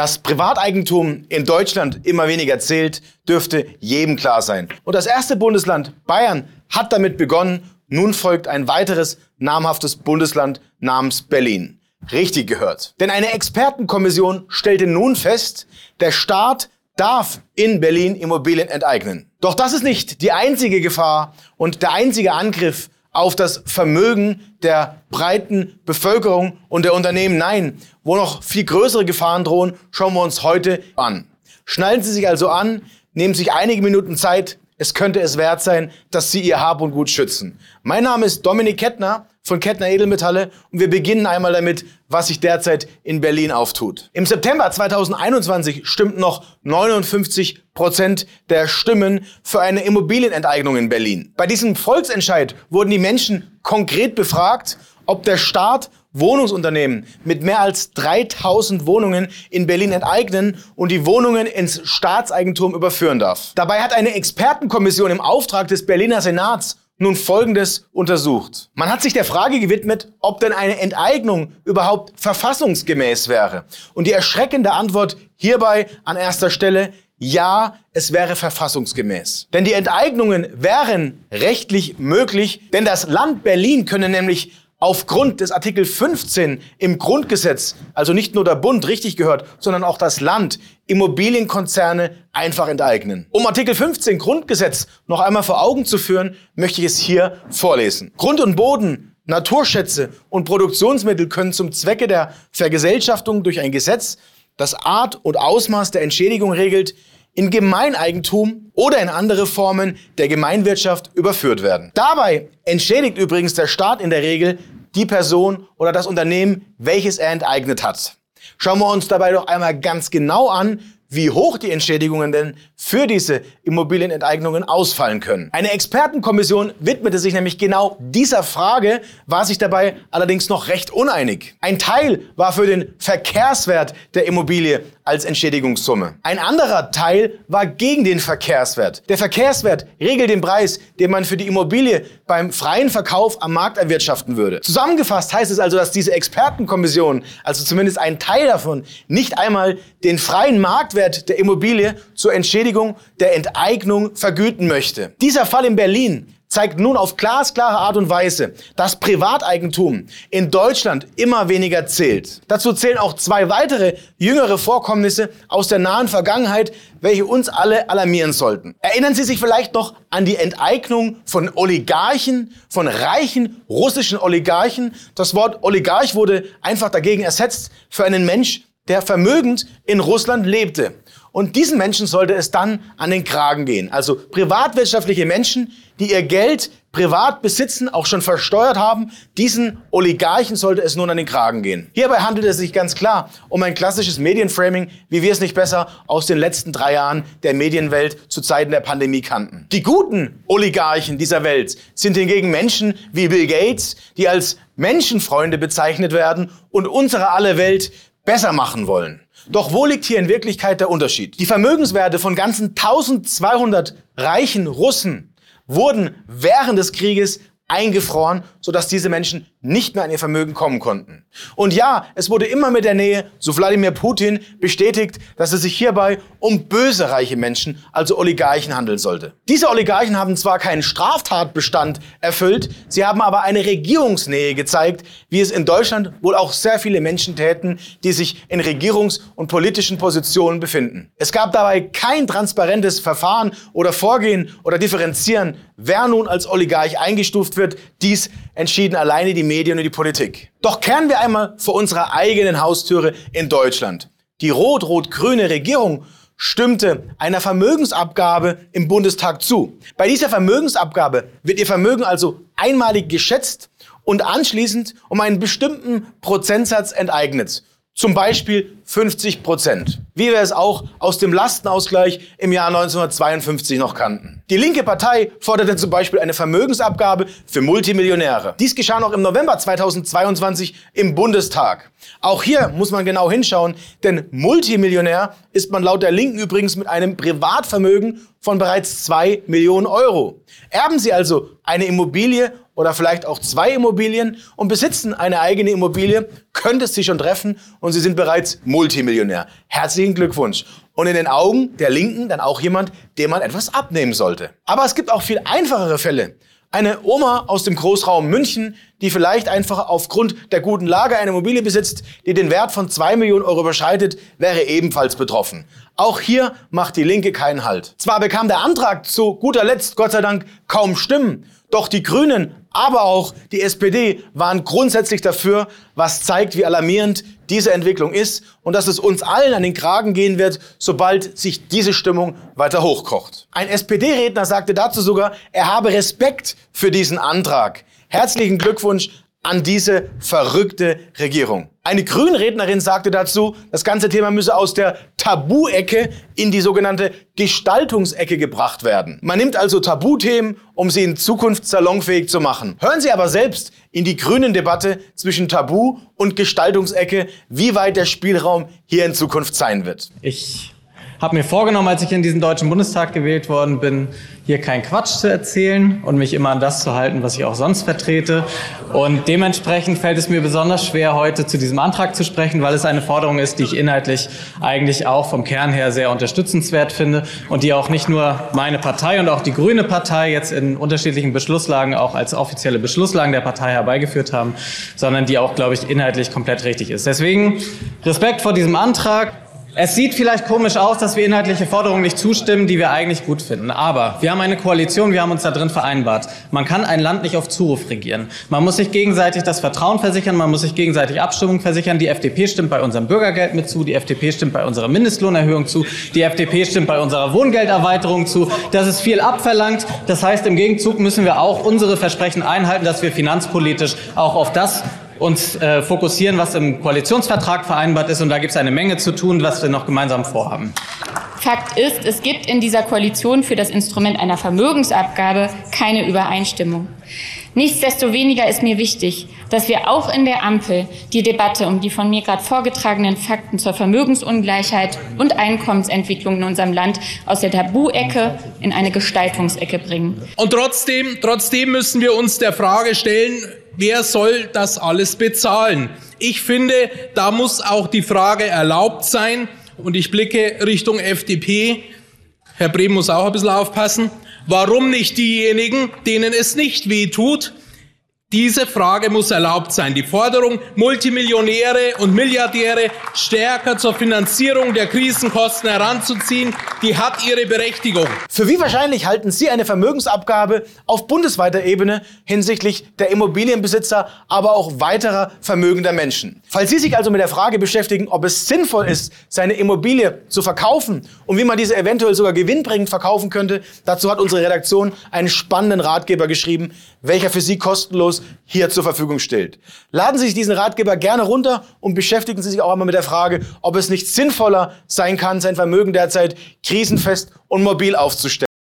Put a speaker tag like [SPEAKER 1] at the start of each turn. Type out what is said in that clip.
[SPEAKER 1] Dass Privateigentum in Deutschland immer weniger zählt, dürfte jedem klar sein. Und das erste Bundesland, Bayern, hat damit begonnen. Nun folgt ein weiteres namhaftes Bundesland namens Berlin. Richtig gehört. Denn eine Expertenkommission stellte nun fest, der Staat darf in Berlin Immobilien enteignen. Doch das ist nicht die einzige Gefahr und der einzige Angriff auf das Vermögen der breiten Bevölkerung und der Unternehmen. Nein, wo noch viel größere Gefahren drohen, schauen wir uns heute an. Schnallen Sie sich also an, nehmen sich einige Minuten Zeit. Es könnte es wert sein, dass Sie Ihr Hab und Gut schützen. Mein Name ist Dominik Kettner von Kettner Edelmetalle und wir beginnen einmal damit, was sich derzeit in Berlin auftut. Im September 2021 stimmten noch 59 Prozent der Stimmen für eine Immobilienenteignung in Berlin. Bei diesem Volksentscheid wurden die Menschen konkret befragt, ob der Staat Wohnungsunternehmen mit mehr als 3000 Wohnungen in Berlin enteignen und die Wohnungen ins Staatseigentum überführen darf. Dabei hat eine Expertenkommission im Auftrag des Berliner Senats nun Folgendes untersucht. Man hat sich der Frage gewidmet, ob denn eine Enteignung überhaupt verfassungsgemäß wäre. Und die erschreckende Antwort hierbei an erster Stelle, ja, es wäre verfassungsgemäß. Denn die Enteignungen wären rechtlich möglich, denn das Land Berlin könne nämlich aufgrund des Artikel 15 im Grundgesetz, also nicht nur der Bund richtig gehört, sondern auch das Land, Immobilienkonzerne einfach enteignen. Um Artikel 15 Grundgesetz noch einmal vor Augen zu führen, möchte ich es hier vorlesen. Grund und Boden, Naturschätze und Produktionsmittel können zum Zwecke der Vergesellschaftung durch ein Gesetz, das Art und Ausmaß der Entschädigung regelt, in Gemeineigentum oder in andere Formen der Gemeinwirtschaft überführt werden. Dabei entschädigt übrigens der Staat in der Regel die Person oder das Unternehmen, welches er enteignet hat. Schauen wir uns dabei doch einmal ganz genau an, wie hoch die Entschädigungen denn für diese Immobilienenteignungen ausfallen können. Eine Expertenkommission widmete sich nämlich genau dieser Frage, war sich dabei allerdings noch recht uneinig. Ein Teil war für den Verkehrswert der Immobilie als Entschädigungssumme. Ein anderer Teil war gegen den Verkehrswert. Der Verkehrswert regelt den Preis, den man für die Immobilie beim freien Verkauf am Markt erwirtschaften würde. Zusammengefasst heißt es also, dass diese Expertenkommission, also zumindest ein Teil davon, nicht einmal den freien Marktwert der Immobilie zur Entschädigung der Enteignung vergüten möchte. Dieser Fall in Berlin zeigt nun auf glasklare Art und Weise, dass Privateigentum in Deutschland immer weniger zählt. Dazu zählen auch zwei weitere jüngere Vorkommnisse aus der nahen Vergangenheit, welche uns alle alarmieren sollten. Erinnern Sie sich vielleicht noch an die Enteignung von Oligarchen, von reichen russischen Oligarchen? Das Wort Oligarch wurde einfach dagegen ersetzt für einen Mensch, der vermögend in Russland lebte. Und diesen Menschen sollte es dann an den Kragen gehen. Also privatwirtschaftliche Menschen, die ihr Geld privat besitzen, auch schon versteuert haben, diesen Oligarchen sollte es nun an den Kragen gehen. Hierbei handelt es sich ganz klar um ein klassisches Medienframing, wie wir es nicht besser aus den letzten drei Jahren der Medienwelt zu Zeiten der Pandemie kannten. Die guten Oligarchen dieser Welt sind hingegen Menschen wie Bill Gates, die als Menschenfreunde bezeichnet werden und unsere alle Welt besser machen wollen. Doch wo liegt hier in Wirklichkeit der Unterschied? Die Vermögenswerte von ganzen 1200 reichen Russen wurden während des Krieges eingefroren, sodass diese Menschen nicht mehr an ihr Vermögen kommen konnten. Und ja, es wurde immer mit der Nähe zu Wladimir Putin bestätigt, dass es sich hierbei um böse reiche Menschen, also Oligarchen handeln sollte. Diese Oligarchen haben zwar keinen Straftatbestand erfüllt, sie haben aber eine Regierungsnähe gezeigt, wie es in Deutschland wohl auch sehr viele Menschen täten, die sich in Regierungs- und politischen Positionen befinden. Es gab dabei kein transparentes Verfahren oder Vorgehen oder Differenzieren, wer nun als Oligarch eingestuft wird. Dies entschieden alleine die Medien und die Politik. Doch kehren wir einmal vor unserer eigenen Haustüre in Deutschland. Die rot-rot-grüne Regierung stimmte einer Vermögensabgabe im Bundestag zu. Bei dieser Vermögensabgabe wird ihr Vermögen also einmalig geschätzt und anschließend um einen bestimmten Prozentsatz enteignet. Zum Beispiel 50 Prozent, wie wir es auch aus dem Lastenausgleich im Jahr 1952 noch kannten. Die linke Partei forderte zum Beispiel eine Vermögensabgabe für Multimillionäre. Dies geschah noch im November 2022 im Bundestag. Auch hier muss man genau hinschauen, denn Multimillionär ist man laut der Linken übrigens mit einem Privatvermögen von bereits zwei Millionen Euro. Erben Sie also eine Immobilie oder vielleicht auch zwei Immobilien und besitzen eine eigene Immobilie, könnte es Sie schon treffen und Sie sind bereits Multimillionär. Herzlichen Glückwunsch. Und in den Augen der Linken dann auch jemand, dem man etwas abnehmen sollte. Aber es gibt auch viel einfachere Fälle. Eine Oma aus dem Großraum München, die vielleicht einfach aufgrund der guten Lage eine Immobilie besitzt, die den Wert von zwei Millionen Euro überschreitet, wäre ebenfalls betroffen. Auch hier macht die Linke keinen Halt. Zwar bekam der Antrag zu guter Letzt, Gott sei Dank, kaum Stimmen, doch die Grünen, aber auch die SPD waren grundsätzlich dafür, was zeigt, wie alarmierend diese Entwicklung ist und dass es uns allen an den Kragen gehen wird, sobald sich diese Stimmung weiter hochkocht. Ein SPD-Redner sagte dazu sogar, er habe Respekt für diesen Antrag. Herzlichen Glückwunsch an diese verrückte Regierung. Eine Grünrednerin sagte dazu, das ganze Thema müsse aus der Tabu-Ecke in die sogenannte Gestaltungsecke gebracht werden. Man nimmt also Tabuthemen, um sie in Zukunft salonfähig zu machen. Hören Sie aber selbst in die grünen Debatte zwischen Tabu und Gestaltungsecke, wie weit der Spielraum hier in Zukunft sein wird.
[SPEAKER 2] Ich habe mir vorgenommen, als ich in diesen Deutschen Bundestag gewählt worden bin, hier keinen Quatsch zu erzählen und mich immer an das zu halten, was ich auch sonst vertrete. Und dementsprechend fällt es mir besonders schwer, heute zu diesem Antrag zu sprechen, weil es eine Forderung ist, die ich inhaltlich eigentlich auch vom Kern her sehr unterstützenswert finde und die auch nicht nur meine Partei und auch die Grüne Partei jetzt in unterschiedlichen Beschlusslagen auch als offizielle Beschlusslagen der Partei herbeigeführt haben, sondern die auch, glaube ich, inhaltlich komplett richtig ist. Deswegen Respekt vor diesem Antrag. Es sieht vielleicht komisch aus, dass wir inhaltliche Forderungen nicht zustimmen, die wir eigentlich gut finden. Aber wir haben eine Koalition, wir haben uns da drin vereinbart. Man kann ein Land nicht auf Zuruf regieren. Man muss sich gegenseitig das Vertrauen versichern, man muss sich gegenseitig Abstimmung versichern. Die FDP stimmt bei unserem Bürgergeld mit zu, die FDP stimmt bei unserer Mindestlohnerhöhung zu, die FDP stimmt bei unserer Wohngelderweiterung zu. Das ist viel abverlangt. Das heißt, im Gegenzug müssen wir auch unsere Versprechen einhalten, dass wir finanzpolitisch auch auf das uns äh, fokussieren, was im Koalitionsvertrag vereinbart ist. Und da gibt es eine Menge zu tun, was wir noch gemeinsam vorhaben.
[SPEAKER 3] Fakt ist, es gibt in dieser Koalition für das Instrument einer Vermögensabgabe keine Übereinstimmung. Nichtsdestoweniger ist mir wichtig, dass wir auch in der Ampel die Debatte um die von mir gerade vorgetragenen Fakten zur Vermögensungleichheit und Einkommensentwicklung in unserem Land aus der Tabu-Ecke in eine Gestaltungsecke bringen.
[SPEAKER 4] Und trotzdem, trotzdem müssen wir uns der Frage stellen, wer soll das alles bezahlen? Ich finde, da muss auch die Frage erlaubt sein, und ich blicke Richtung FDP, Herr Brehm muss auch ein bisschen aufpassen, warum nicht diejenigen, denen es nicht wehtut, diese Frage muss erlaubt sein. Die Forderung, Multimillionäre und Milliardäre stärker zur Finanzierung der Krisenkosten heranzuziehen, die hat ihre Berechtigung.
[SPEAKER 1] Für wie wahrscheinlich halten Sie eine Vermögensabgabe auf bundesweiter Ebene hinsichtlich der Immobilienbesitzer, aber auch weiterer vermögender Menschen? Falls Sie sich also mit der Frage beschäftigen, ob es sinnvoll ist, seine Immobilie zu verkaufen und wie man diese eventuell sogar gewinnbringend verkaufen könnte, dazu hat unsere Redaktion einen spannenden Ratgeber geschrieben, welcher für Sie kostenlos hier zur Verfügung stellt. Laden Sie sich diesen Ratgeber gerne runter und beschäftigen Sie sich auch einmal mit der Frage, ob es nicht sinnvoller sein kann, sein Vermögen derzeit krisenfest und mobil aufzustellen.